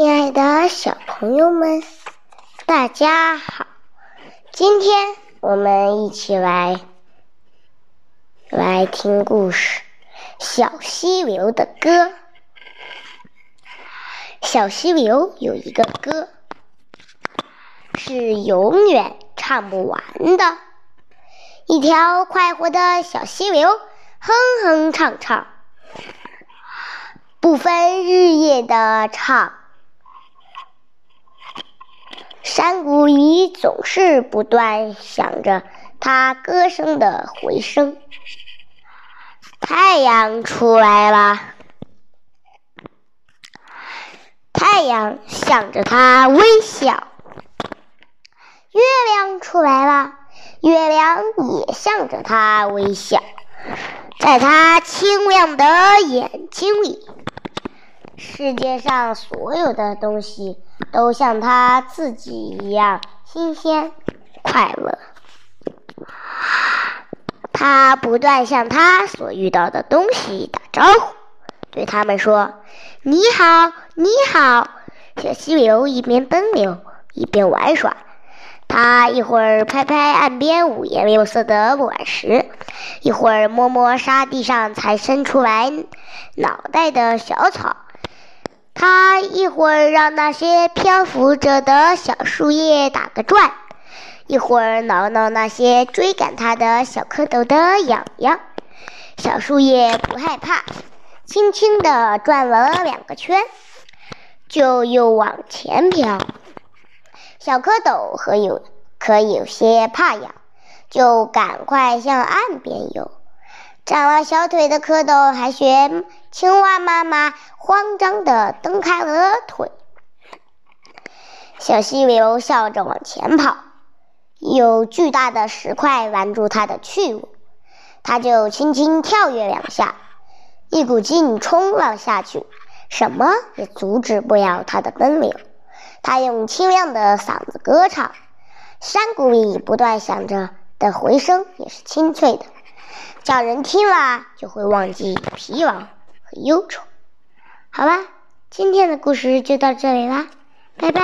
亲爱的小朋友们，大家好！今天我们一起来来听故事《小溪流的歌》。小溪流有一个歌，是永远唱不完的。一条快活的小溪流，哼哼唱唱，不分日夜的唱。山谷里总是不断响着它歌声的回声。太阳出来了，太阳向着他微笑。月亮出来了，月亮也向着他微笑。在他清亮的眼睛里，世界上所有的东西。都像他自己一样新鲜快乐。他不断向他所遇到的东西打招呼，对他们说：“你好，你好。”小溪流一边奔流一边玩耍。他一会儿拍拍岸边五颜六色的卵石，一会儿摸摸沙地上才伸出来脑袋的小草。他一会儿让那些漂浮着的小树叶打个转，一会儿挠挠那些追赶他的小蝌蚪的痒痒。小树叶不害怕，轻轻地转了两个圈，就又往前飘。小蝌蚪可有可有些怕痒，就赶快向岸边游。长了小腿的蝌蚪还学青蛙妈妈，慌张地蹬开了腿。小溪流笑着往前跑，有巨大的石块拦住它的去路，它就轻轻跳跃两下，一股劲冲了下去，什么也阻止不了它的奔流。它用清亮的嗓子歌唱，山谷里不断响着的回声也是清脆的。叫人听了就会忘记疲劳和忧愁。好啦，今天的故事就到这里啦，拜拜。